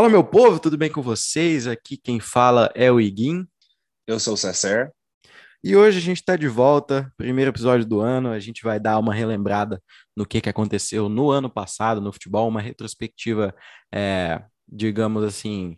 Fala, meu povo, tudo bem com vocês? Aqui quem fala é o Iguin. Eu sou o Cesser. E hoje a gente está de volta, primeiro episódio do ano. A gente vai dar uma relembrada no que, que aconteceu no ano passado no futebol, uma retrospectiva, é, digamos assim,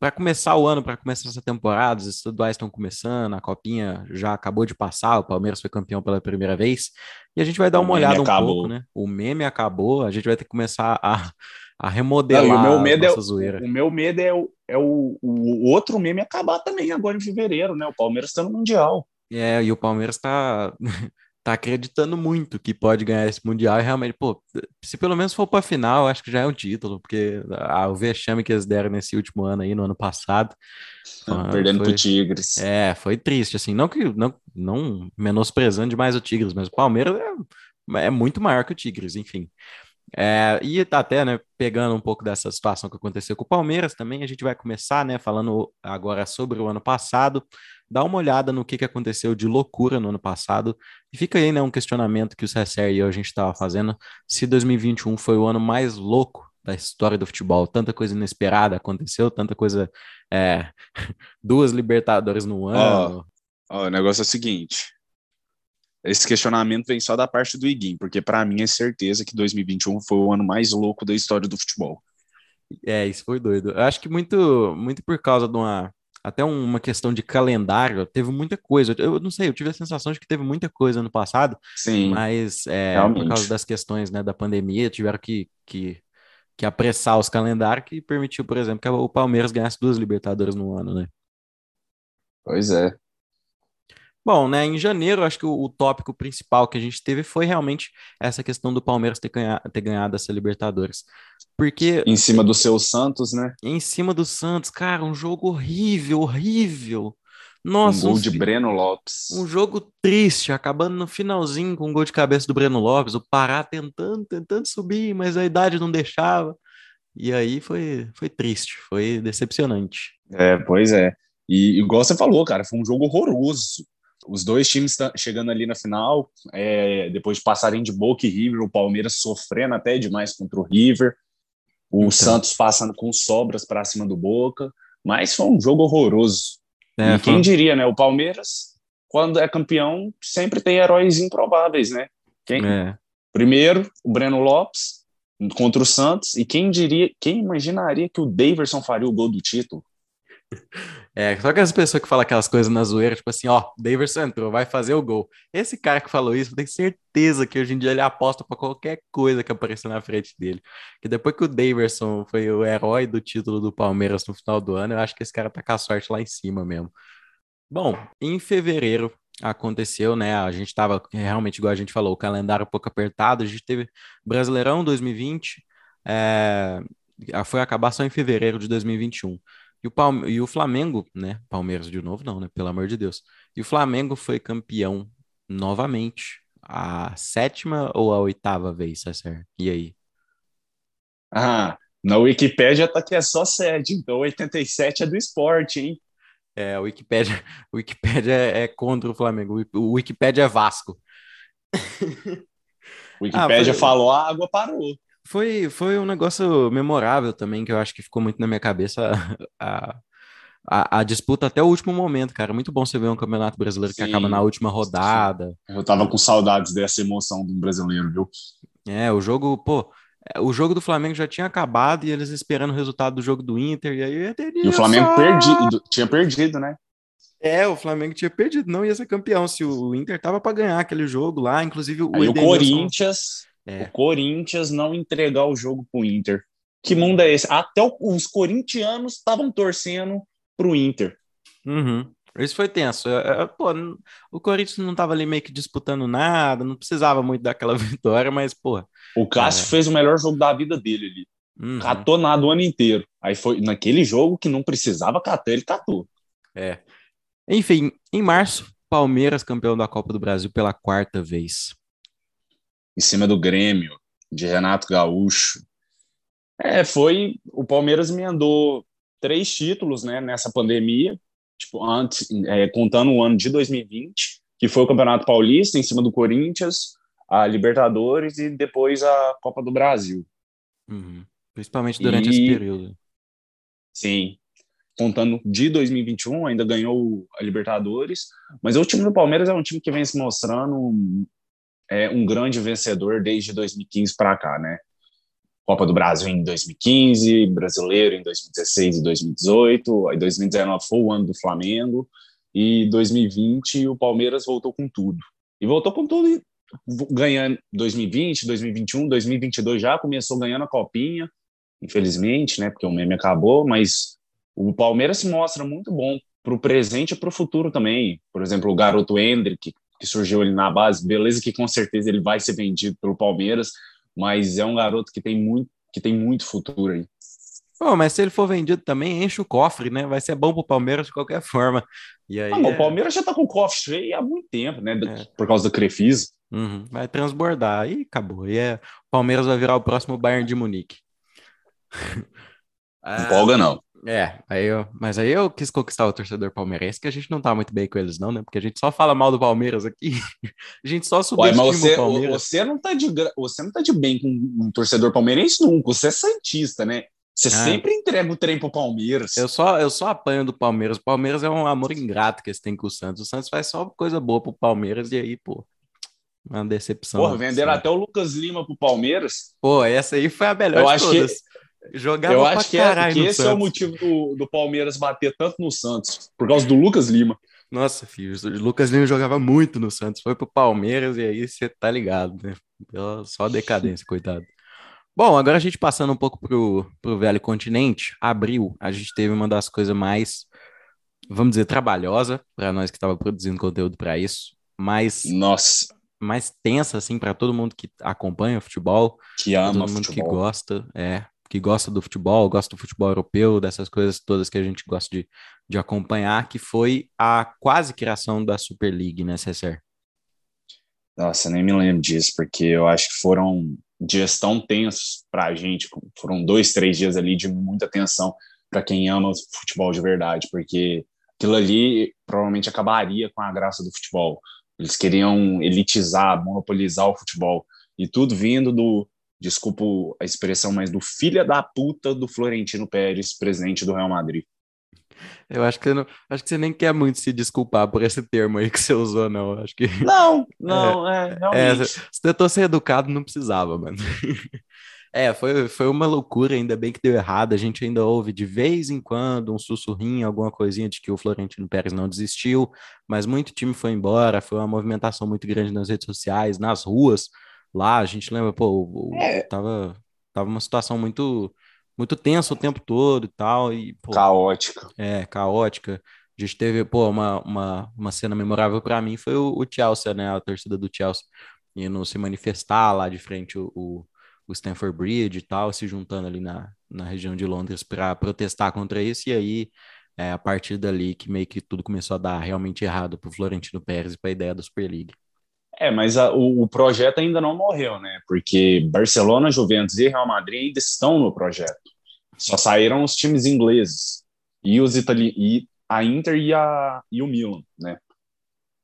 para começar o ano, para começar essa temporada. Os estaduais estão começando, a Copinha já acabou de passar, o Palmeiras foi campeão pela primeira vez. E a gente vai dar uma olhada um acabou. pouco, né? O meme acabou, a gente vai ter que começar a a remodelar Não, o meu medo é, zoeira. O meu medo é, o, é o, o outro meme acabar também agora em fevereiro, né? O Palmeiras está no Mundial. É, e o Palmeiras está tá acreditando muito que pode ganhar esse Mundial e realmente, pô, se pelo menos for para a final, acho que já é um título, porque o vexame que eles deram nesse último ano aí, no ano passado. Perdendo para o Tigres. É, foi triste, assim, não que não, não menosprezando demais o Tigres, mas o Palmeiras é, é muito maior que o Tigres, enfim. É, e tá até, né, pegando um pouco dessa situação que aconteceu com o Palmeiras também, a gente vai começar, né, falando agora sobre o ano passado, dá uma olhada no que, que aconteceu de loucura no ano passado, e fica aí, né, um questionamento que o CSR e eu a gente estava fazendo, se 2021 foi o ano mais louco da história do futebol, tanta coisa inesperada aconteceu, tanta coisa, é, duas Libertadores no ano. Ó, oh, oh, o negócio é o seguinte, esse questionamento vem só da parte do Iguim, porque para mim é certeza que 2021 foi o ano mais louco da história do futebol. É, isso foi doido. Eu acho que muito, muito por causa de uma até uma questão de calendário, teve muita coisa. Eu não sei, eu tive a sensação de que teve muita coisa no passado, Sim, mas é, por causa das questões né, da pandemia, tiveram que, que, que apressar os calendários, que permitiu, por exemplo, que o Palmeiras ganhasse duas Libertadores no ano, né? Pois é. Bom, né, em janeiro, acho que o, o, tópico principal que a gente teve foi realmente essa questão do Palmeiras ter, ganha, ter ganhado essa Libertadores. Porque. Em cima do seu Santos, né? Em cima do Santos, cara, um jogo horrível, horrível. Nossa, um gol um, de Breno Lopes. Um jogo triste, acabando no finalzinho com um gol de cabeça do Breno Lopes, o Pará tentando, tentando subir, mas a idade não deixava. E aí foi, foi triste, foi decepcionante. É, pois é. E igual você falou, cara, foi um jogo horroroso os dois times chegando ali na final, é, depois de passarem de Boca e River, o Palmeiras sofrendo até demais contra o River, o então. Santos passando com sobras para cima do Boca, mas foi um jogo horroroso. É, e quem foi... diria, né? O Palmeiras, quando é campeão, sempre tem heróis improváveis, né? Quem? É. Primeiro, o Breno Lopes contra o Santos, e quem diria, quem imaginaria que o Daverson faria o gol do título? É, só que as pessoas que falam aquelas coisas na zoeira, tipo assim, ó, Daverson entrou, vai fazer o gol. Esse cara que falou isso, eu tenho certeza que hoje em dia ele aposta para qualquer coisa que aparecer na frente dele. Que depois que o Daverson foi o herói do título do Palmeiras no final do ano, eu acho que esse cara tá com a sorte lá em cima mesmo. Bom, em fevereiro aconteceu, né? A gente tava realmente, igual a gente falou, o calendário um pouco apertado, a gente teve Brasileirão 2020, é, foi acabar só em fevereiro de 2021. E o, Palme e o Flamengo, né? Palmeiras de novo, não, né? Pelo amor de Deus. E o Flamengo foi campeão novamente. A sétima ou a oitava vez, César? E aí? Ah, na Wikipédia tá que é só sete, então 87 é do esporte, hein? É, o Wikipédia, o Wikipédia é, contra o Flamengo. O Wikipédia é Vasco. Wikipédia ah, foi... falou, a água parou. Foi, foi um negócio memorável também, que eu acho que ficou muito na minha cabeça a, a, a, disputa até o último momento, cara. Muito bom você ver um campeonato brasileiro sim, que acaba na última rodada. Sim. Eu tava com saudades dessa emoção do brasileiro, viu? É, o jogo, pô, é, o jogo do Flamengo já tinha acabado e eles esperando o resultado do jogo do Inter, e aí teria E o Flamengo só... tinha perdido, né? É, o Flamengo tinha perdido, não ia ser campeão se o Inter tava para ganhar aquele jogo lá, inclusive o, aí o Corinthians é. O Corinthians não entregar o jogo pro Inter. Que mundo é esse? Até os corintianos estavam torcendo pro Inter. Uhum. Isso foi tenso. É, é, pô, o Corinthians não estava ali meio que disputando nada, não precisava muito daquela vitória, mas, pô. O Cássio é. fez o melhor jogo da vida dele ali. Uhum. Catou nada o ano inteiro. Aí foi naquele jogo que não precisava catar, ele catou. É. Enfim, em março, Palmeiras campeão da Copa do Brasil pela quarta vez em cima do Grêmio, de Renato Gaúcho. É, foi. O Palmeiras emendou três títulos né, nessa pandemia, tipo, antes, é, contando o ano de 2020, que foi o Campeonato Paulista em cima do Corinthians, a Libertadores e depois a Copa do Brasil. Uhum. Principalmente durante e, esse período. Sim. Contando de 2021, ainda ganhou a Libertadores, mas o time do Palmeiras é um time que vem se mostrando é, um grande vencedor desde 2015 para cá, né? Copa do Brasil em 2015, Brasileiro em 2016 e 2018, aí 2019 foi o ano do Flamengo, e 2020 o Palmeiras voltou com tudo. E voltou com tudo ganhando 2020, 2021, 2022 já começou ganhando a copinha, infelizmente, né, porque o meme acabou, mas o Palmeiras se mostra muito bom para o presente e para o futuro também. Por exemplo, o garoto Hendrick, que surgiu ali na base, beleza que com certeza ele vai ser vendido pelo Palmeiras, mas é um garoto que tem muito, que tem muito futuro aí. Pô, mas se ele for vendido também, enche o cofre, né? Vai ser bom pro Palmeiras de qualquer forma. E aí, ah, é... O Palmeiras já tá com o cofre cheio há muito tempo, né? É. Por causa da Crefisa. Uhum. Vai transbordar e acabou. E é... o Palmeiras vai virar o próximo Bayern de Munique. ah, Empolga, não. É, aí eu, mas aí eu quis conquistar o torcedor palmeirense, que a gente não tá muito bem com eles, não, né? Porque a gente só fala mal do Palmeiras aqui. a gente só subestima Ué, você, o Palmeiras. Você não, tá de, você não tá de bem com um torcedor palmeirense nunca. Você é santista, né? Você ah. sempre entrega o trem pro Palmeiras. Eu só, eu só apanho do Palmeiras. O Palmeiras é um amor ingrato que eles têm com o Santos. O Santos faz só coisa boa pro Palmeiras e aí, pô, uma decepção. Porra, venderam até o Lucas Lima pro Palmeiras. Pô, essa aí foi a melhor eu de acho todas. Que Jogava Eu acho que, é, que esse Santos. é o motivo do, do Palmeiras bater tanto no Santos, por causa do Lucas Lima. Nossa, filho, o Lucas Lima jogava muito no Santos, foi pro Palmeiras e aí você tá ligado, né? Só decadência, coitado. Bom, agora a gente passando um pouco pro, pro velho continente, abril, a gente teve uma das coisas mais, vamos dizer, trabalhosa para nós que estava produzindo conteúdo para isso, mais Nossa, mais tensa assim para todo mundo que acompanha o futebol, que ama todo mundo futebol. que gosta, é, que gosta do futebol, gosta do futebol europeu, dessas coisas todas que a gente gosta de, de acompanhar, que foi a quase criação da Super League, né, César? Nossa, nem me lembro disso, porque eu acho que foram dias tão tensos para a gente, foram dois, três dias ali de muita tensão para quem ama o futebol de verdade, porque aquilo ali provavelmente acabaria com a graça do futebol. Eles queriam elitizar, monopolizar o futebol, e tudo vindo do, desculpa a expressão, mas do filha da puta do Florentino Pérez, presidente do Real Madrid. Eu acho que, não, acho que você nem quer muito se desculpar por esse termo aí que você usou, não. Acho que. Não, não, é, é realmente. É, se tentou ser educado, não precisava, mano. É, foi, foi uma loucura, ainda bem que deu errado. A gente ainda ouve de vez em quando um sussurrinho, alguma coisinha de que o Florentino Pérez não desistiu, mas muito time foi embora. Foi uma movimentação muito grande nas redes sociais, nas ruas lá, a gente lembra, pô, é. tava, tava uma situação muito muito tensa o tempo todo e tal. E, pô, caótica. É, caótica. A gente teve, pô, uma, uma, uma cena memorável para mim foi o, o, Chelsea, né? A torcida do Chelsea indo se manifestar lá de frente o, o, o Stanford Bridge e tal, se juntando ali na, na região de Londres para protestar contra isso. E aí, é, a partir dali que meio que tudo começou a dar realmente errado pro Florentino Pérez e para a ideia da Super League. É, mas a, o, o, projeto ainda não morreu, né? Porque Barcelona, Juventus e Real Madrid ainda estão no projeto. Só saíram os times ingleses e os itali e a Inter e, a, e o Milan, né?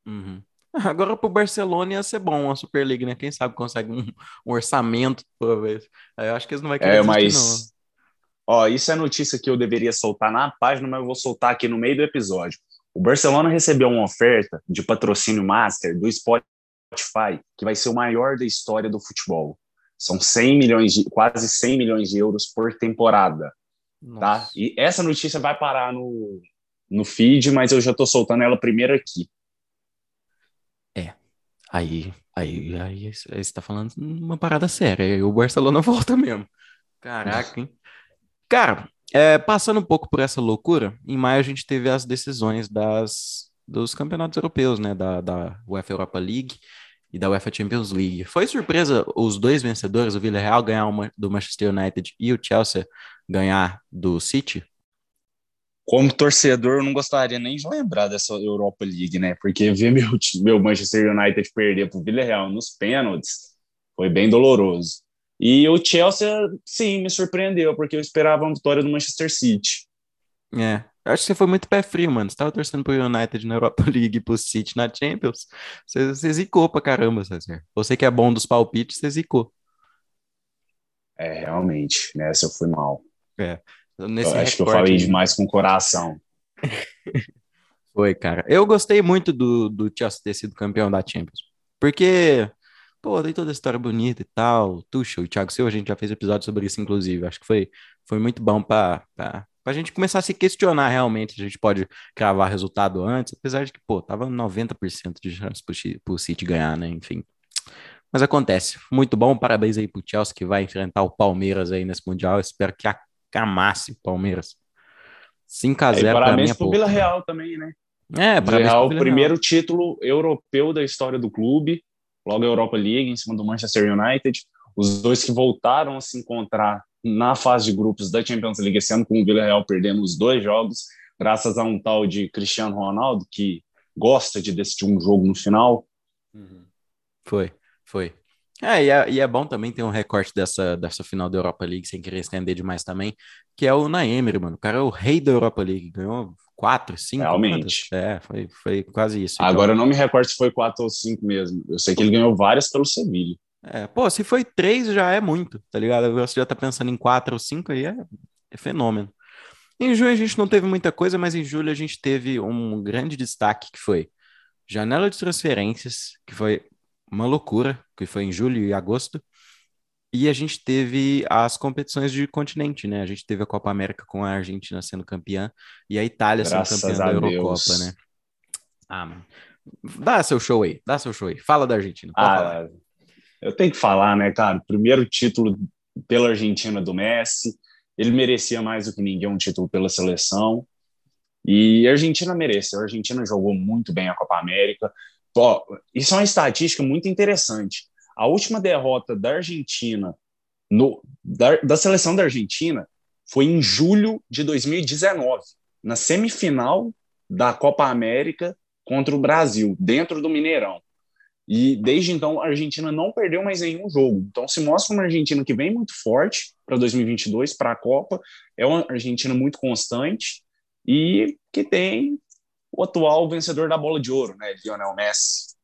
Uhum. Agora pro Barcelona ia ser bom a Super League, né? Quem sabe consegue um, um orçamento vez. Eu acho que eles não vão querer é, mas... não. Ó, isso é notícia que eu deveria soltar na página, mas eu vou soltar aqui no meio do episódio. O Barcelona recebeu uma oferta de patrocínio master do Spotify Spotify, que vai ser o maior da história do futebol. São 100 milhões de, quase 100 milhões de euros por temporada. Tá? E essa notícia vai parar no, no feed, mas eu já estou soltando ela primeiro aqui. É. Aí, aí, aí, você está falando uma parada séria. Aí o Barcelona volta mesmo. Caraca, hein? Cara, é, passando um pouco por essa loucura, em maio a gente teve as decisões das, dos campeonatos europeus, né? Da, da UEFA Europa League e da UEFA Champions League. Foi surpresa os dois vencedores, o Villarreal ganhar uma do Manchester United e o Chelsea ganhar do City? Como torcedor, eu não gostaria nem de lembrar dessa Europa League, né? Porque ver meu, meu Manchester United perder para o Villarreal nos pênaltis foi bem doloroso. E o Chelsea, sim, me surpreendeu, porque eu esperava uma vitória do Manchester City. É, eu acho que você foi muito pé frio, mano. Você tava torcendo pro United na Europa League pro City na Champions. Você, você zicou pra caramba, César. Você que é bom dos palpites, você zicou. É, realmente. Nessa eu fui mal. É. Nesse eu acho que eu falei demais com o coração. Foi, cara. Eu gostei muito do, do Chelsea ter sido campeão da Champions. Porque, pô, tem toda a história bonita e tal. Tuchel e Thiago Silva, a gente já fez episódio sobre isso, inclusive. Acho que foi, foi muito bom para a gente começar a se questionar realmente. A gente pode cravar resultado antes, apesar de que, pô, tava 90% de chance pro City ganhar, né? Enfim. Mas acontece. Muito bom. Parabéns aí pro Chelsea que vai enfrentar o Palmeiras aí nesse Mundial. espero que acamasse o Palmeiras. 5x0 é, para mim é pro Vila Real também, né? É, para Real, o primeiro título europeu da história do clube, logo a Europa League em cima do Manchester United. Os dois que voltaram a se encontrar na fase de grupos da Champions League esse ano, com o Vila Real perdendo os dois jogos, graças a um tal de Cristiano Ronaldo, que gosta de decidir um jogo no final. Uhum. Foi, foi. É e, é, e é bom também ter um recorte dessa, dessa final da Europa League, sem querer estender demais também, que é o Naemer, mano. O cara é o rei da Europa League, ganhou quatro, cinco. Realmente. É, foi, foi quase isso. Então. Agora eu não me recordo se foi quatro ou cinco mesmo. Eu sei que ele ganhou várias pelo Sevilha. É, pô, se foi três já é muito, tá ligado? Você já tá pensando em quatro ou cinco aí, é, é fenômeno. Em junho a gente não teve muita coisa, mas em julho a gente teve um grande destaque que foi janela de transferências, que foi uma loucura, que foi em julho e agosto. E a gente teve as competições de continente, né? A gente teve a Copa América com a Argentina sendo campeã e a Itália Graças sendo campeã da Eurocopa, né? Ah, mano. Dá seu show aí, dá seu show aí. Fala da Argentina. Ah, falar. Eu tenho que falar, né, cara? Primeiro título pela Argentina do Messi. Ele merecia mais do que ninguém um título pela seleção. E a Argentina merece. A Argentina jogou muito bem a Copa América. Isso é uma estatística muito interessante a última derrota da Argentina, no, da, da seleção da Argentina, foi em julho de 2019, na semifinal da Copa América contra o Brasil, dentro do Mineirão. E desde então a Argentina não perdeu mais nenhum jogo. Então se mostra uma Argentina que vem muito forte para 2022, para a Copa. É uma Argentina muito constante e que tem o atual vencedor da bola de ouro, né, Lionel Messi.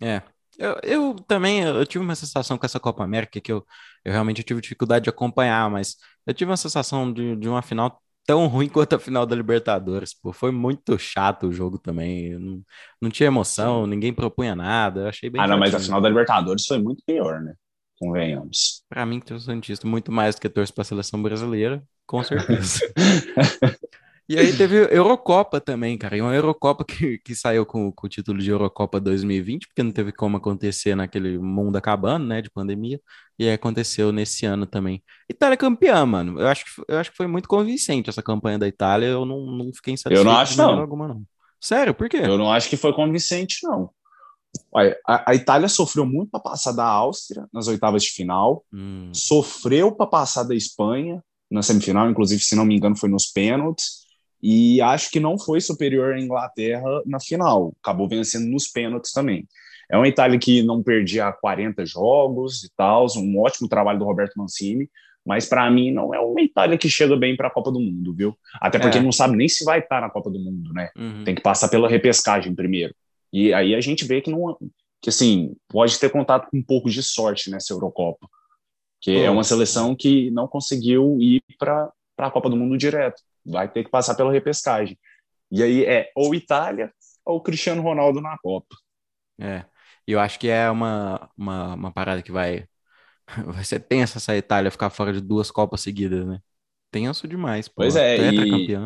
É, eu, eu também eu tive uma sensação com essa Copa América que eu, eu realmente tive dificuldade de acompanhar, mas eu tive uma sensação de, de uma final tão ruim quanto a final da Libertadores. Pô, foi muito chato o jogo também. Não, não tinha emoção, ninguém propunha nada. Eu achei bem. Ah, não, mas a final da Libertadores foi muito pior, né? Convenhamos. Para mim, que Santista, muito mais do que torço para a seleção brasileira, com certeza. E aí teve Eurocopa também, cara. E uma Eurocopa que, que saiu com, com o título de Eurocopa 2020, porque não teve como acontecer naquele mundo acabando, né, de pandemia. E aí aconteceu nesse ano também. Itália campeã, mano. Eu acho, que, eu acho que foi muito convincente essa campanha da Itália. Eu não, não fiquei insatisfeito. Eu não acho, não. Alguma, não. Sério, por quê? Eu não acho que foi convincente, não. Olha, a, a Itália sofreu muito para passar da Áustria nas oitavas de final, hum. sofreu para passar da Espanha na semifinal, inclusive, se não me engano, foi nos pênaltis e acho que não foi superior à Inglaterra na final, acabou vencendo nos pênaltis também. É uma Itália que não perdia 40 jogos e tal, um ótimo trabalho do Roberto Mancini, mas para mim não é uma Itália que chega bem para a Copa do Mundo, viu? Até porque é. não sabe nem se vai estar na Copa do Mundo, né? Uhum. Tem que passar pela repescagem primeiro. E aí a gente vê que não que assim, pode ter contato com um pouco de sorte nessa Eurocopa, que é uma seleção que não conseguiu ir para a Copa do Mundo direto vai ter que passar pela repescagem. E aí é ou Itália ou Cristiano Ronaldo na Copa. É, eu acho que é uma, uma, uma parada que vai, vai ser tensa essa Itália ficar fora de duas Copas seguidas, né? Tenso demais. Pô. Pois é, e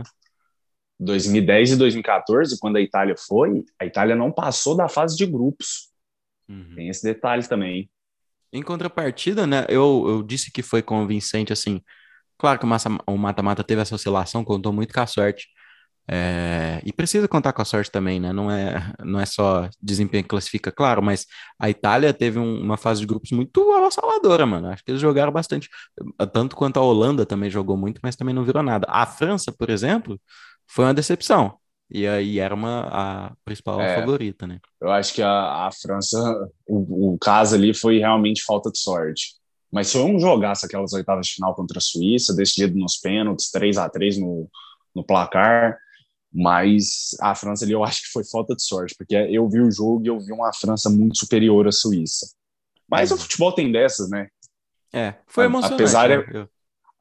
2010 e 2014, quando a Itália foi, a Itália não passou da fase de grupos. Uhum. Tem esse detalhe também. Em contrapartida, né, eu, eu disse que foi convincente, assim, Claro que o mata-mata teve essa oscilação, contou muito com a sorte. É, e precisa contar com a sorte também, né? Não é, não é só desempenho que classifica, claro, mas a Itália teve um, uma fase de grupos muito avassaladora, mano. Acho que eles jogaram bastante. Tanto quanto a Holanda também jogou muito, mas também não virou nada. A França, por exemplo, foi uma decepção. E aí era uma a principal é, favorita, né? Eu acho que a, a França, o, o caso ali foi realmente falta de sorte. Mas se eu não jogasse aquelas oitavas de final contra a Suíça, decidido nos pênaltis, 3 a 3 no, no placar, mas a França ali eu acho que foi falta de sorte, porque eu vi o jogo e eu vi uma França muito superior à Suíça. Mas o futebol tem dessas, né? É, foi emocionante. Apesar, né?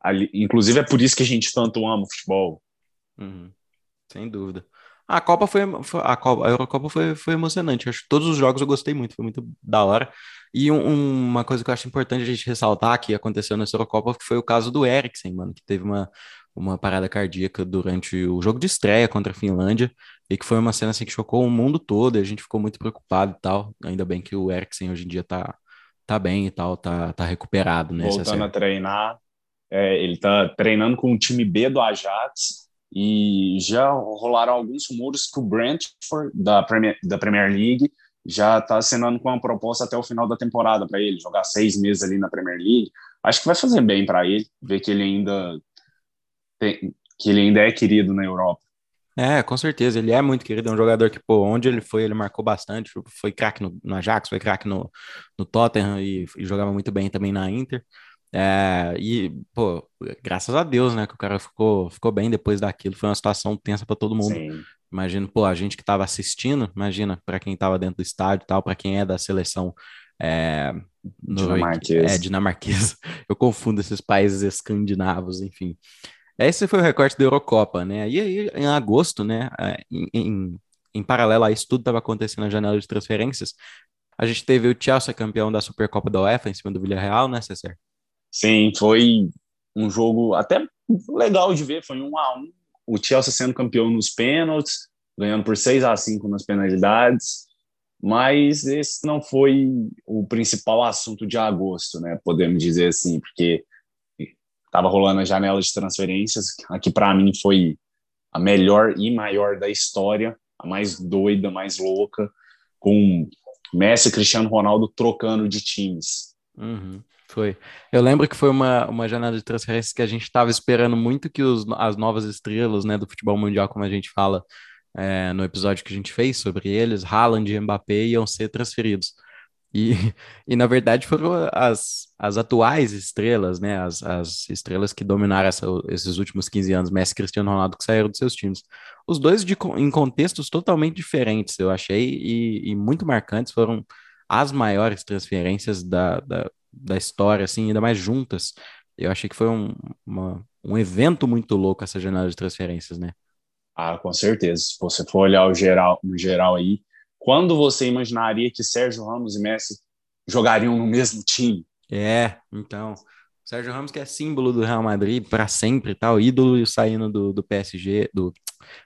ali, inclusive é por isso que a gente tanto ama o futebol. Uhum. Sem dúvida. A Copa foi, a, Copa, a Eurocopa foi, foi emocionante. Acho que todos os jogos eu gostei muito, foi muito da hora. E um, uma coisa que eu acho importante a gente ressaltar que aconteceu nessa Eurocopa foi o caso do Eriksen, mano, que teve uma, uma parada cardíaca durante o jogo de estreia contra a Finlândia e que foi uma cena assim que chocou o mundo todo e a gente ficou muito preocupado e tal. Ainda bem que o Eriksen hoje em dia tá, tá bem e tal, tá, tá recuperado, né? Voltando a treinar, é, ele tá treinando com o time B do Ajax e já rolaram alguns rumores que o Brentford, da Premier, da Premier League, já está assinando com uma proposta até o final da temporada para ele, jogar seis meses ali na Premier League. Acho que vai fazer bem para ele, ver que ele ainda tem, que ele ainda é querido na Europa. É, com certeza, ele é muito querido, é um jogador que, pô, onde ele foi, ele marcou bastante, foi craque no, no Ajax, foi craque no, no Tottenham e, e jogava muito bem também na Inter. É, e, pô, graças a Deus, né, que o cara ficou, ficou bem depois daquilo. Foi uma situação tensa para todo mundo. Sim. Imagina, pô, a gente que estava assistindo, imagina, para quem estava dentro do estádio e tal, para quem é da seleção é, dinamarquesa. É, dinamarquesa. Eu confundo esses países escandinavos, enfim. Esse foi o recorte da Eurocopa, né? E aí, em agosto, né, é, em, em, em paralelo a isso tudo estava acontecendo na janela de transferências, a gente teve o Chelsea campeão da Supercopa da UEFA em cima do Villarreal, né, César? Sim, foi um jogo até legal de ver, foi um a um. O Chelsea sendo campeão nos pênaltis, ganhando por 6 a 5 nas penalidades, mas esse não foi o principal assunto de agosto, né? Podemos dizer assim, porque estava rolando a janela de transferências, aqui para mim foi a melhor e maior da história, a mais doida, mais louca, com Messi e Cristiano Ronaldo trocando de times. Uhum. Foi. Eu lembro que foi uma, uma janela de transferências que a gente estava esperando muito que os, as novas estrelas né, do futebol mundial, como a gente fala é, no episódio que a gente fez sobre eles, Haaland e Mbappé, iam ser transferidos. E, e na verdade foram as, as atuais estrelas, né? As, as estrelas que dominaram essa, esses últimos 15 anos, Messi e Cristiano Ronaldo, que saíram dos seus times. Os dois de, em contextos totalmente diferentes, eu achei, e, e muito marcantes, foram as maiores transferências da, da, da história, assim, ainda mais juntas. Eu achei que foi um, uma, um evento muito louco essa janela de transferências, né? Ah, com certeza. Se você for olhar o geral, no geral aí, quando você imaginaria que Sérgio Ramos e Messi jogariam no mesmo time? É, então. Sérgio Ramos que é símbolo do Real Madrid para sempre e tal, ídolo saindo do, do PSG, do,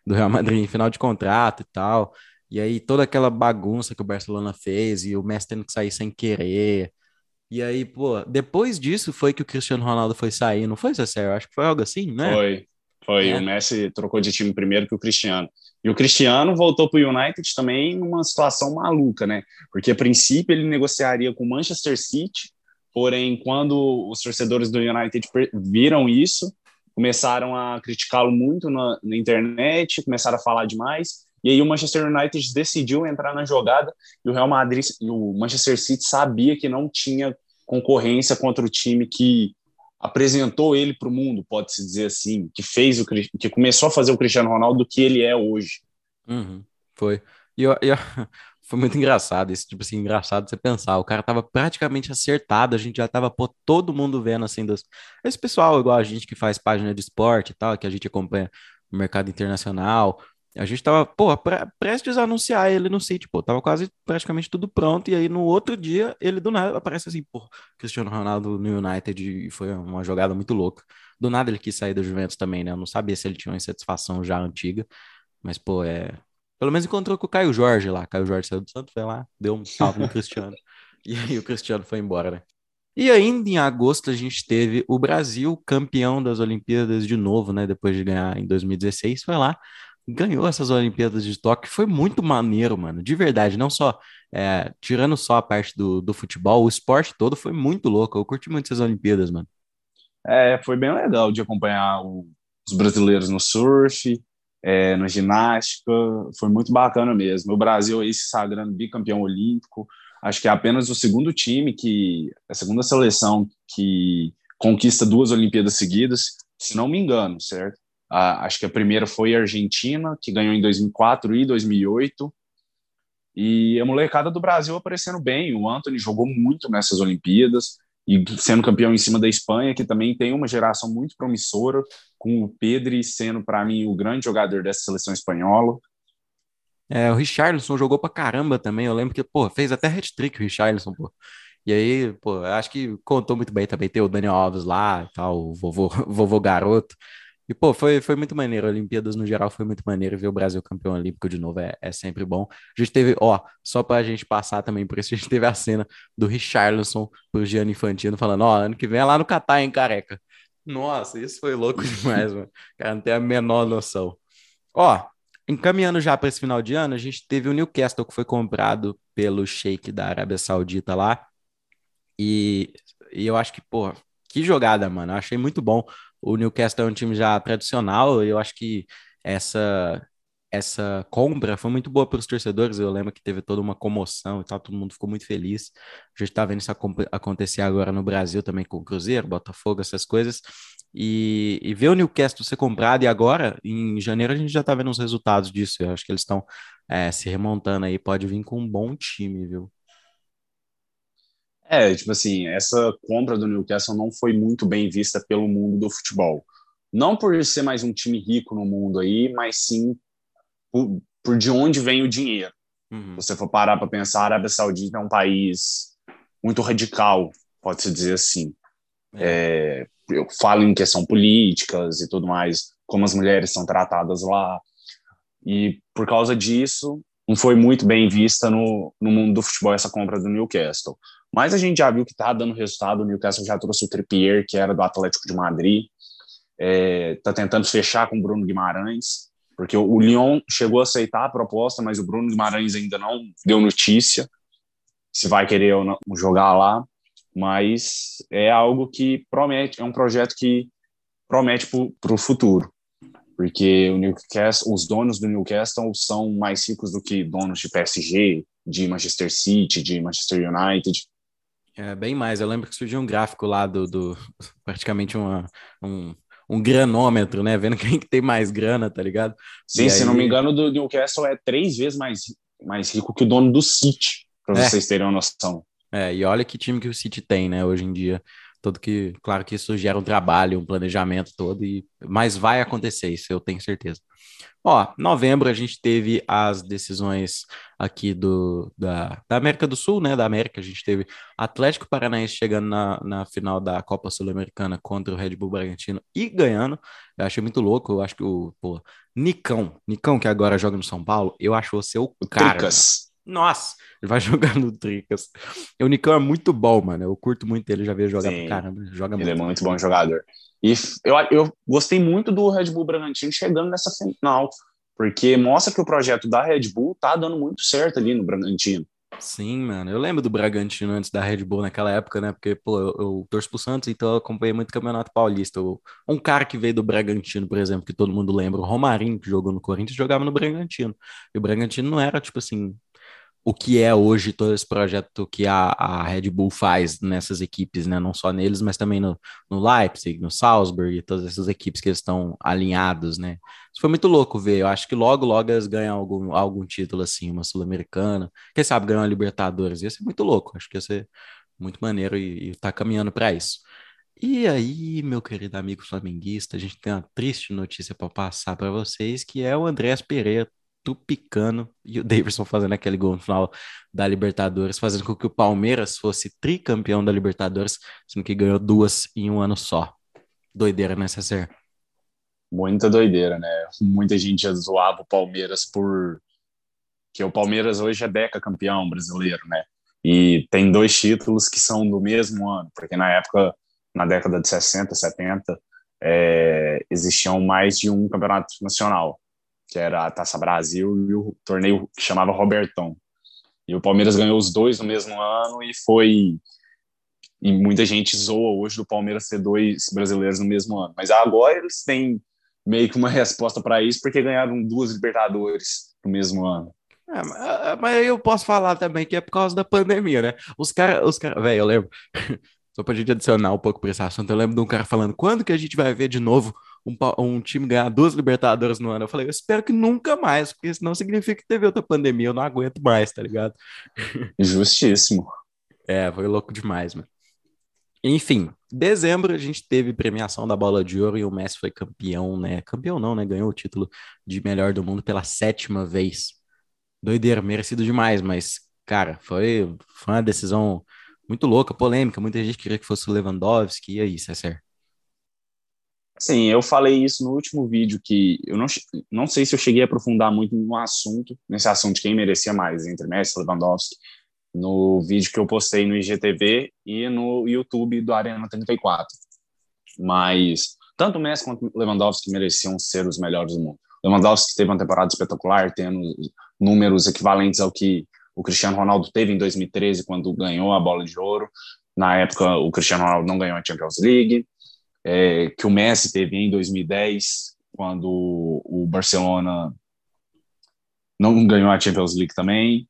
do Real Madrid em final de contrato e tal. E aí toda aquela bagunça que o Barcelona fez e o Messi tendo que sair sem querer. E aí, pô, depois disso foi que o Cristiano Ronaldo foi sair, não foi, César? Acho que foi algo assim, né? Foi, foi. É. O Messi trocou de time primeiro que o Cristiano. E o Cristiano voltou para o United também numa situação maluca, né? Porque a princípio ele negociaria com o Manchester City, porém, quando os torcedores do United viram isso, começaram a criticá-lo muito na, na internet, começaram a falar demais. E aí o Manchester United decidiu entrar na jogada e o Real Madrid e o Manchester City sabia que não tinha concorrência contra o time que apresentou ele para o mundo, pode-se dizer assim, que fez o que começou a fazer o Cristiano Ronaldo do que ele é hoje. Uhum, foi. E eu, eu, foi muito engraçado isso, tipo assim, engraçado você pensar. O cara tava praticamente acertado, a gente já tava pô, todo mundo vendo assim dos. Esse pessoal, igual a gente que faz página de esporte e tal, que a gente acompanha o mercado internacional, a gente tava, pô, prestes a anunciar ele no sítio, pô, tava quase praticamente tudo pronto, e aí no outro dia ele do nada aparece assim, pô, Cristiano Ronaldo no United, e foi uma jogada muito louca. Do nada ele quis sair do Juventus também, né? Eu não sabia se ele tinha uma insatisfação já antiga, mas, pô, é. Pelo menos encontrou com o Caio Jorge lá. Caio Jorge saiu do Santos, foi lá, deu um salve no Cristiano. E aí o Cristiano foi embora, né? E ainda em agosto a gente teve o Brasil campeão das Olimpíadas de novo, né? Depois de ganhar em 2016, foi lá ganhou essas Olimpíadas de Tóquio, foi muito maneiro, mano, de verdade, não só, é, tirando só a parte do, do futebol, o esporte todo foi muito louco, eu curti muito essas Olimpíadas, mano. É, foi bem legal de acompanhar o, os brasileiros no surf, é, no ginástica, foi muito bacana mesmo. O Brasil aí se sagrando bicampeão olímpico, acho que é apenas o segundo time que, a segunda seleção que conquista duas Olimpíadas seguidas, se não me engano, certo? Acho que a primeira foi a Argentina, que ganhou em 2004 e 2008. E a molecada do Brasil aparecendo bem. O Anthony jogou muito nessas Olimpíadas. e sendo campeão em cima da Espanha, que também tem uma geração muito promissora, com o Pedri sendo, para mim, o grande jogador dessa seleção espanhola. É, o Richarlison jogou pra caramba também. Eu lembro que, pô, fez até hat-trick o Richarlison, pô. E aí, pô, acho que contou muito bem também ter o Daniel Alves lá e tal, o vovô, vovô garoto. E, pô, foi, foi muito maneiro. Olimpíadas, no geral, foi muito maneiro. Ver o Brasil campeão olímpico de novo é, é sempre bom. A gente teve, ó, só pra gente passar também por isso, a gente teve a cena do Richarlison pro Gianni Infantino falando, ó, ano que vem é lá no Catar, hein, careca. Nossa, isso foi louco demais, mano. Cara, não tem a menor noção. Ó, encaminhando já para esse final de ano, a gente teve o Newcastle que foi comprado pelo Sheik da Arábia Saudita lá. E, e eu acho que, pô, que jogada, mano. Eu achei muito bom. O Newcastle é um time já tradicional, eu acho que essa essa compra foi muito boa para os torcedores. Eu lembro que teve toda uma comoção e tal, todo mundo ficou muito feliz. A gente está vendo isso acontecer agora no Brasil também com o Cruzeiro, Botafogo, essas coisas. E, e ver o Newcastle ser comprado, e agora, em janeiro, a gente já está vendo os resultados disso. Eu acho que eles estão é, se remontando aí, pode vir com um bom time, viu? É, tipo assim, essa compra do Newcastle não foi muito bem vista pelo mundo do futebol. Não por ser mais um time rico no mundo aí, mas sim por, por de onde vem o dinheiro. Uhum. Se você for parar para pensar, a Arábia Saudita é um país muito radical, pode-se dizer assim. É. É, eu falo em questão políticas e tudo mais, como as mulheres são tratadas lá. E por causa disso, não foi muito bem vista no, no mundo do futebol essa compra do Newcastle. Mas a gente já viu que está dando resultado. O Newcastle já trouxe o Trippier, que era do Atlético de Madrid. Está é, tá tentando fechar com o Bruno Guimarães, porque o Lyon chegou a aceitar a proposta, mas o Bruno Guimarães ainda não deu notícia se vai querer ou não jogar lá. Mas é algo que promete, é um projeto que promete para o futuro porque o Newcastle, os donos do Newcastle são mais ricos do que donos de PSG, de Manchester City, de Manchester United. É, bem mais. Eu lembro que surgiu um gráfico lá do, do praticamente uma, um, um granômetro, né? Vendo quem que tem mais grana, tá ligado? Sim, e se aí... não me engano, do Newcastle é três vezes mais, mais rico que o dono do City, para é. vocês terem uma noção. É, e olha que time que o City tem, né, hoje em dia. Todo que, claro que isso gera um trabalho, um planejamento todo, e mas vai acontecer, isso eu tenho certeza. Ó, novembro a gente teve as decisões aqui do, da, da América do Sul, né? Da América, a gente teve Atlético Paranaense chegando na, na final da Copa Sul-Americana contra o Red Bull Bragantino e ganhando. Eu achei muito louco. Eu acho que o, pô, Nicão, Nicão que agora joga no São Paulo, eu acho você o, cara. Tricas. Nossa, ele vai jogar no Tricas. O Nicão é muito bom, mano. Eu curto muito ele, já vi jogar Sim, caramba. Joga ele muito. é muito bom jogador. E eu, eu gostei muito do Red Bull Bragantino chegando nessa final, porque mostra que o projeto da Red Bull tá dando muito certo ali no Bragantino. Sim, mano. Eu lembro do Bragantino antes da Red Bull naquela época, né? Porque, pô, eu, eu torço pro Santos, então eu acompanhei muito o Campeonato Paulista. Um cara que veio do Bragantino, por exemplo, que todo mundo lembra, o Romarinho, que jogou no Corinthians, jogava no Bragantino. E o Bragantino não era, tipo assim, o que é hoje todo esse projeto que a, a Red Bull faz nessas equipes, né? Não só neles, mas também no, no Leipzig, no Salzburg, todas essas equipes que estão alinhados, né? Isso foi muito louco ver. Eu acho que logo, logo eles ganham algum, algum título assim, uma Sul-Americana. Quem sabe ganhar uma Libertadores. Ia ser muito louco. Acho que ia ser muito maneiro e, e tá caminhando para isso. E aí, meu querido amigo flamenguista, a gente tem uma triste notícia para passar para vocês, que é o Andrés Pereira tupicano e o Davidson fazendo aquele gol no final da Libertadores, fazendo com que o Palmeiras fosse tricampeão da Libertadores, sendo que ganhou duas em um ano só. Doideira, né, César? Muita doideira, né? Muita gente já zoava o Palmeiras por. que o Palmeiras hoje é deca campeão brasileiro, né? E tem dois títulos que são do mesmo ano, porque na época, na década de 60, 70, é... existiam mais de um campeonato nacional que era a Taça Brasil, e o torneio que chamava Robertão. E o Palmeiras ganhou os dois no mesmo ano e foi. E muita gente zoa hoje do Palmeiras ter dois brasileiros no mesmo ano. Mas agora eles têm meio que uma resposta para isso, porque ganharam duas Libertadores no mesmo ano. É, mas eu posso falar também que é por causa da pandemia, né? Os caras, os cara, velho, eu lembro, só pra gente adicionar um pouco para esse assunto, eu lembro de um cara falando: quando que a gente vai ver de novo um, um, time ganhar duas Libertadores no ano. Eu falei, eu espero que nunca mais, porque senão significa que teve outra pandemia, eu não aguento mais, tá ligado? Justíssimo. É, foi louco demais, mano. Enfim, dezembro a gente teve premiação da Bola de Ouro e o Messi foi campeão, né? Campeão não, né? Ganhou o título de melhor do mundo pela sétima vez. Doideira, merecido demais, mas, cara, foi, foi uma decisão muito louca, polêmica. Muita gente queria que fosse o Lewandowski. E aí, César? Sim, eu falei isso no último vídeo que eu não, não sei se eu cheguei a aprofundar muito no assunto, nesse assunto de quem merecia mais entre Messi e Lewandowski, no vídeo que eu postei no IGTV e no YouTube do Arena 34. Mas tanto Messi quanto Lewandowski mereciam ser os melhores do mundo. Lewandowski teve uma temporada espetacular, tendo números equivalentes ao que o Cristiano Ronaldo teve em 2013 quando ganhou a Bola de Ouro. Na época, o Cristiano Ronaldo não ganhou a Champions League é, que o Messi teve em 2010, quando o Barcelona não ganhou a Champions League também,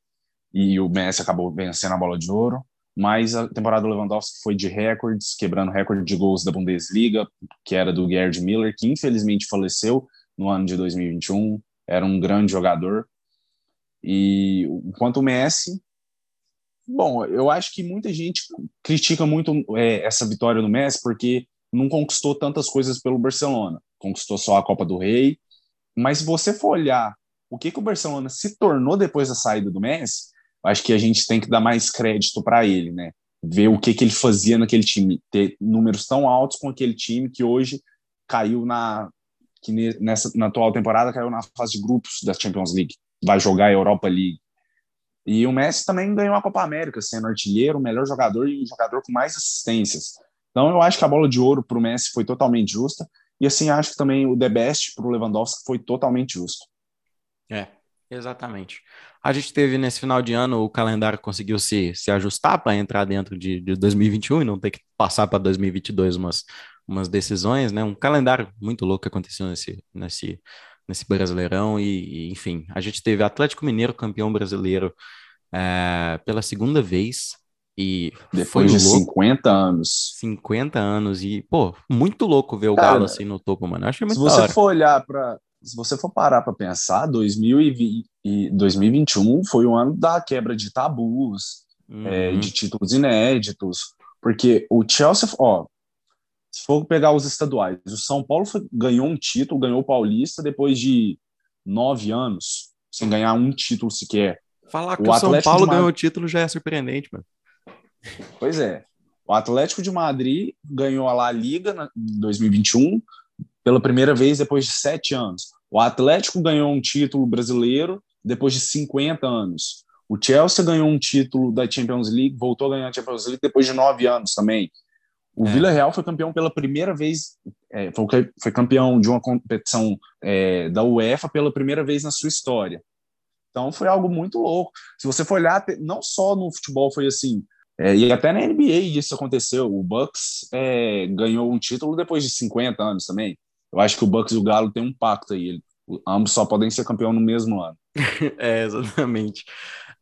e o Messi acabou vencendo a bola de ouro. Mas a temporada do Lewandowski foi de recordes, quebrando recorde de gols da Bundesliga, que era do Gerd Miller, que infelizmente faleceu no ano de 2021. Era um grande jogador. E enquanto o Messi, bom, eu acho que muita gente critica muito é, essa vitória do Messi, porque não conquistou tantas coisas pelo Barcelona. Conquistou só a Copa do Rei. Mas se você for olhar o que, que o Barcelona se tornou depois da saída do Messi, acho que a gente tem que dar mais crédito para ele, né? Ver o que, que ele fazia naquele time, ter números tão altos com aquele time que hoje caiu na que nessa na atual temporada caiu na fase de grupos da Champions League, vai jogar a Europa League. E o Messi também ganhou a Copa América, sendo artilheiro, o melhor jogador e o jogador com mais assistências. Então eu acho que a bola de ouro para o Messi foi totalmente justa. E assim, acho que também o The Best para o Lewandowski foi totalmente justo. É, exatamente. A gente teve nesse final de ano, o calendário conseguiu se, se ajustar para entrar dentro de, de 2021 e não ter que passar para 2022 umas, umas decisões, né? Um calendário muito louco que aconteceu nesse, nesse, nesse Brasileirão. E, e enfim, a gente teve Atlético Mineiro campeão brasileiro é, pela segunda vez. E Depois de louco, 50 anos. 50 anos. E, pô, muito louco ver o Cara, Galo assim no topo, mano. Eu achei muito Se você for olhar para. Se você for parar para pensar, 2020 e 2021 foi o ano da quebra de tabus, uhum. é, de títulos inéditos, porque o Chelsea, ó, se for pegar os estaduais, o São Paulo foi, ganhou um título, ganhou o Paulista depois de nove anos, sem ganhar um título sequer. Falar que o, o São Paulo ganhou o título já é surpreendente, mano. Pois é. O Atlético de Madrid ganhou a La Liga em 2021 pela primeira vez depois de sete anos. O Atlético ganhou um título brasileiro depois de 50 anos. O Chelsea ganhou um título da Champions League, voltou a ganhar a Champions League depois de nove anos também. O é. Vila Real foi campeão pela primeira vez, é, foi, foi, campeão de uma competição é, da UEFA pela primeira vez na sua história. Então foi algo muito louco. Se você for olhar, não só no futebol foi assim, é, e até na NBA isso aconteceu. O Bucks é, ganhou um título depois de 50 anos também. Eu acho que o Bucks e o Galo têm um pacto aí. Ambos só podem ser campeão no mesmo ano. é, exatamente.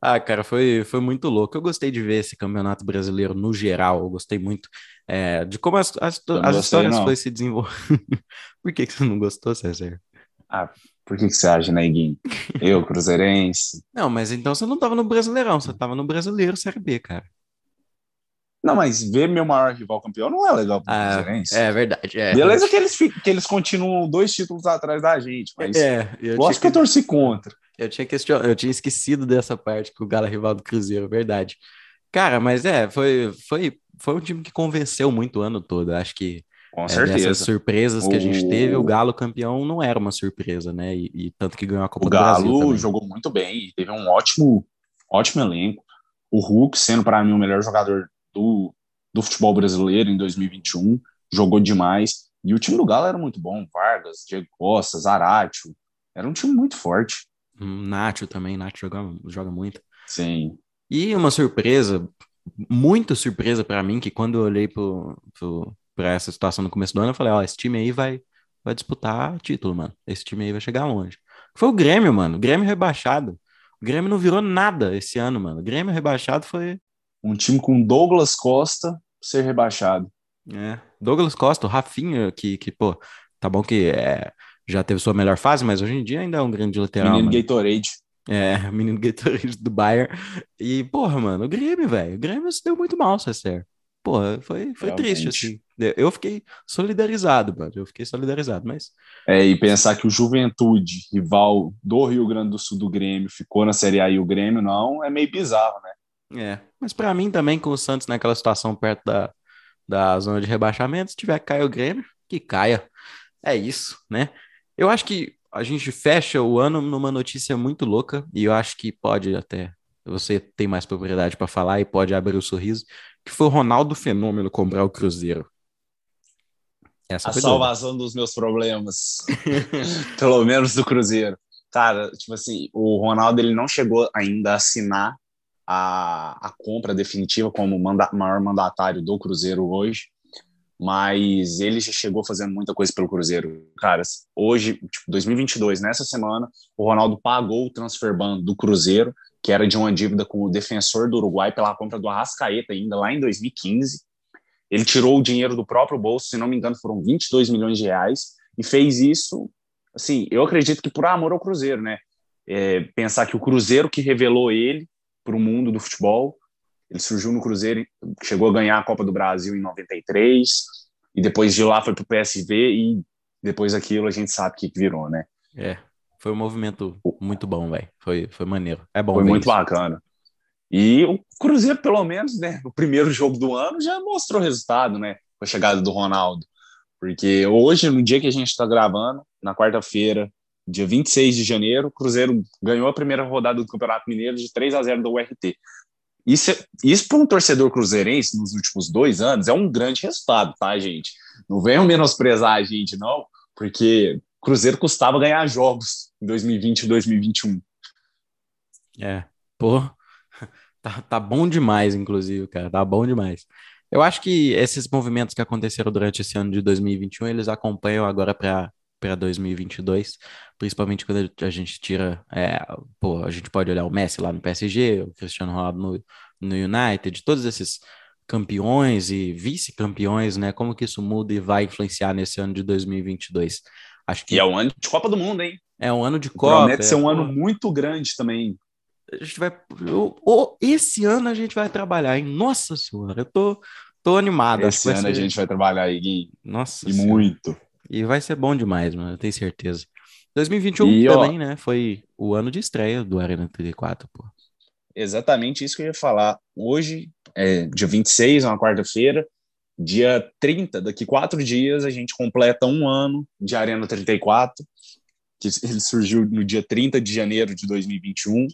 Ah, cara, foi, foi muito louco. Eu gostei de ver esse campeonato brasileiro no geral. Eu gostei muito é, de como as, as, as histórias foram se desenvolvendo. Por que, que você não gostou, César? Ah, por que, que você acha, Neguinho? Eu, Cruzeirense. Não, mas então você não tava no Brasileirão, você tava no Brasileiro Série B, cara. Não, mas ver meu maior rival campeão não é legal pro ah, É verdade. É. Beleza que eles, que eles continuam dois títulos atrás da gente, mas é, eu lógico que eu torci contra. Eu tinha, question... eu tinha esquecido dessa parte que o Galo é rival do Cruzeiro, verdade. Cara, mas é, foi, foi, foi um time que convenceu muito o ano todo. Acho que com é, certeza. Essas surpresas o... que a gente teve, o Galo campeão não era uma surpresa, né? E, e tanto que ganhou a Copa o do Brasil. O Galo jogou muito bem, teve um ótimo, ótimo elenco. O Hulk sendo para mim o melhor jogador do, do futebol brasileiro em 2021, jogou demais. E o time do Galo era muito bom, Vargas, Diego Costa, Zaratio, era um time muito forte. Hum, Nacho também, Nacho joga, joga muito. Sim. E uma surpresa, muito surpresa para mim, que quando eu olhei para essa situação no começo do ano, eu falei, ó, esse time aí vai, vai disputar título, mano. Esse time aí vai chegar longe. Foi o Grêmio, mano. O Grêmio rebaixado. O Grêmio não virou nada esse ano, mano. O Grêmio rebaixado foi um time com Douglas Costa ser rebaixado. É, Douglas Costa, o Rafinha, que, que pô, tá bom que é, já teve sua melhor fase, mas hoje em dia ainda é um grande lateral. Menino mano. Gatorade. É, menino Gatorade do Bayern. E, porra, mano, o Grêmio, velho, o Grêmio se deu muito mal, César. pô, foi, foi triste, assim. Eu fiquei solidarizado, mano. Eu fiquei solidarizado, mas. É, e pensar que o Juventude, rival do Rio Grande do Sul do Grêmio, ficou na Série A e o Grêmio não, é meio bizarro, né? É, mas para mim também, com o Santos naquela situação perto da, da zona de rebaixamento, se tiver que cair o Grêmio, que caia. É isso, né? Eu acho que a gente fecha o ano numa notícia muito louca, e eu acho que pode até. Você tem mais propriedade para falar e pode abrir o sorriso, que foi o Ronaldo Fenômeno comprar o Cruzeiro. Essa a salvação doida. dos meus problemas. Pelo menos do Cruzeiro. Cara, tipo assim, o Ronaldo ele não chegou ainda a assinar a, a compra definitiva como manda, maior mandatário do Cruzeiro hoje, mas ele já chegou fazendo muita coisa pelo Cruzeiro. Cara, hoje, tipo, 2022, nessa semana, o Ronaldo pagou o transfer ban do Cruzeiro, que era de uma dívida com o defensor do Uruguai pela compra do Arrascaeta ainda lá em 2015. Ele tirou o dinheiro do próprio bolso, se não me engano, foram 22 milhões de reais, e fez isso, assim, eu acredito que por amor ao Cruzeiro, né? É, pensar que o Cruzeiro que revelou ele para o mundo do futebol, ele surgiu no Cruzeiro, chegou a ganhar a Copa do Brasil em 93, e depois de lá foi para o PSV, e depois aquilo a gente sabe o que virou, né? É, foi um movimento muito bom, velho. Foi, foi maneiro. É bom Foi muito isso. bacana. E o Cruzeiro, pelo menos, né, no primeiro jogo do ano, já mostrou resultado, né, com a chegada do Ronaldo. Porque hoje, no dia que a gente está gravando, na quarta-feira, dia 26 de janeiro, o Cruzeiro ganhou a primeira rodada do Campeonato Mineiro de 3 a 0 do URT. Isso, isso para um torcedor cruzeirense nos últimos dois anos é um grande resultado, tá, gente? Não venham menosprezar a gente, não, porque Cruzeiro custava ganhar jogos em 2020 e 2021. É, pô, Tá, tá bom demais, inclusive, cara. Tá bom demais. Eu acho que esses movimentos que aconteceram durante esse ano de 2021, eles acompanham agora para para 2022, principalmente quando a gente tira, é, pô, a gente pode olhar o Messi lá no PSG, o Cristiano Ronaldo no, no United, todos esses campeões e vice-campeões, né? Como que isso muda e vai influenciar nesse ano de 2022? Acho que e é um ano de Copa do Mundo, hein? É um ano de Copa. Promete ser um é, ano muito grande também a gente vai. Eu, esse ano a gente vai trabalhar, hein? Nossa Senhora, eu tô, tô animado. Esse ano a gente vai trabalhar aí, Gui. Nossa E senhora. muito. E vai ser bom demais, mano, eu tenho certeza. 2021 e, também, ó, né? Foi o ano de estreia do Arena 34, pô. Exatamente isso que eu ia falar. Hoje, é dia 26, é uma quarta-feira. Dia 30, daqui quatro dias, a gente completa um ano de Arena 34, que ele surgiu no dia 30 de janeiro de 2021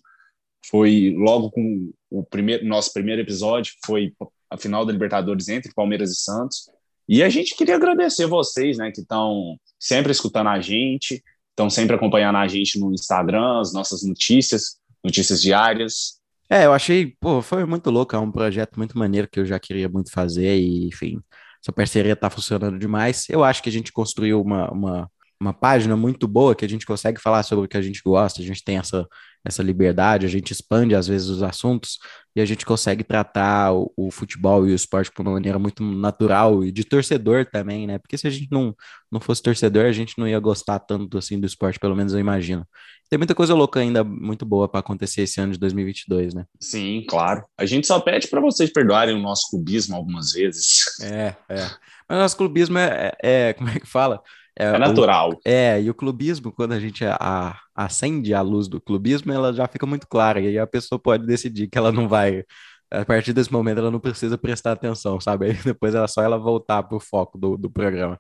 foi logo com o primeiro nosso primeiro episódio, foi a final da Libertadores entre Palmeiras e Santos. E a gente queria agradecer vocês, né, que estão sempre escutando a gente, estão sempre acompanhando a gente no Instagram, as nossas notícias, notícias diárias. É, eu achei, pô, foi muito louco, é um projeto muito maneiro que eu já queria muito fazer e, enfim, essa parceria tá funcionando demais. Eu acho que a gente construiu uma, uma, uma página muito boa que a gente consegue falar sobre o que a gente gosta, a gente tem essa essa liberdade, a gente expande às vezes os assuntos e a gente consegue tratar o, o, futebol e o esporte de uma maneira muito natural e de torcedor também, né? Porque se a gente não, não fosse torcedor, a gente não ia gostar tanto assim do esporte, pelo menos eu imagino. Tem muita coisa louca ainda muito boa para acontecer esse ano de 2022, né? Sim, claro. A gente só pede para vocês perdoarem o nosso clubismo algumas vezes. É, é. Mas o nosso clubismo é, é, é como é que fala? É, é natural. O, é, e o clubismo, quando a gente a, acende a luz do clubismo, ela já fica muito clara, e aí a pessoa pode decidir que ela não vai. A partir desse momento, ela não precisa prestar atenção, sabe? Aí depois é só ela voltar pro foco do, do programa.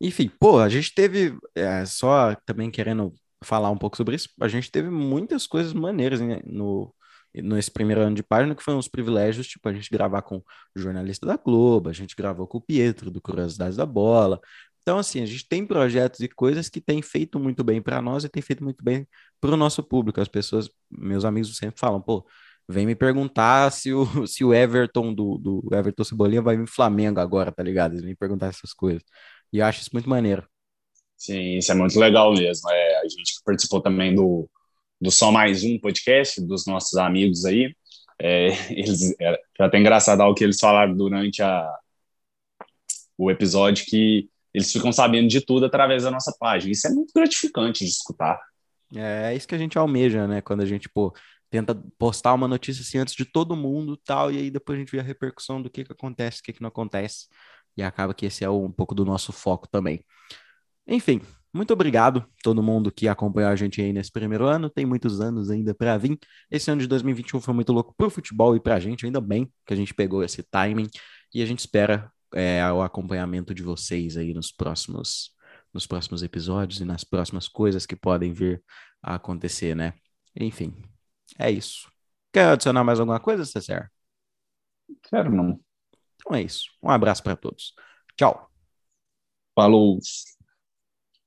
Enfim, pô, a gente teve, é, só também querendo falar um pouco sobre isso, a gente teve muitas coisas maneiras né, no, nesse primeiro ano de página, que foram os privilégios, tipo, a gente gravar com o jornalista da Globo, a gente gravou com o Pietro, do Curiosidades da Bola, então, assim, a gente tem projetos e coisas que têm feito muito bem para nós e tem feito muito bem para o nosso público. As pessoas, meus amigos sempre falam, pô, vem me perguntar se o, se o Everton do, do Everton Cebolinha vai vir Flamengo agora, tá ligado? Eles vêm perguntar essas coisas. E eu acho isso muito maneiro. Sim, isso é muito legal mesmo. É, a gente participou também do, do Só Mais Um podcast, dos nossos amigos aí. É, eles, é, foi até engraçado o que eles falaram durante a, o episódio que eles ficam sabendo de tudo através da nossa página. Isso é muito gratificante de escutar. É, é isso que a gente almeja, né? Quando a gente, pô, tenta postar uma notícia assim antes de todo mundo tal, e aí depois a gente vê a repercussão do que, que acontece, o que, que não acontece, e acaba que esse é um pouco do nosso foco também. Enfim, muito obrigado todo mundo que acompanhou a gente aí nesse primeiro ano. Tem muitos anos ainda para vir. Esse ano de 2021 foi muito louco pro futebol e pra gente, ainda bem que a gente pegou esse timing e a gente espera é, o acompanhamento de vocês aí nos próximos nos próximos episódios e nas próximas coisas que podem vir a acontecer, né? Enfim, é isso. Quer adicionar mais alguma coisa, César? Quero não. Então é isso. Um abraço para todos. Tchau. Falou.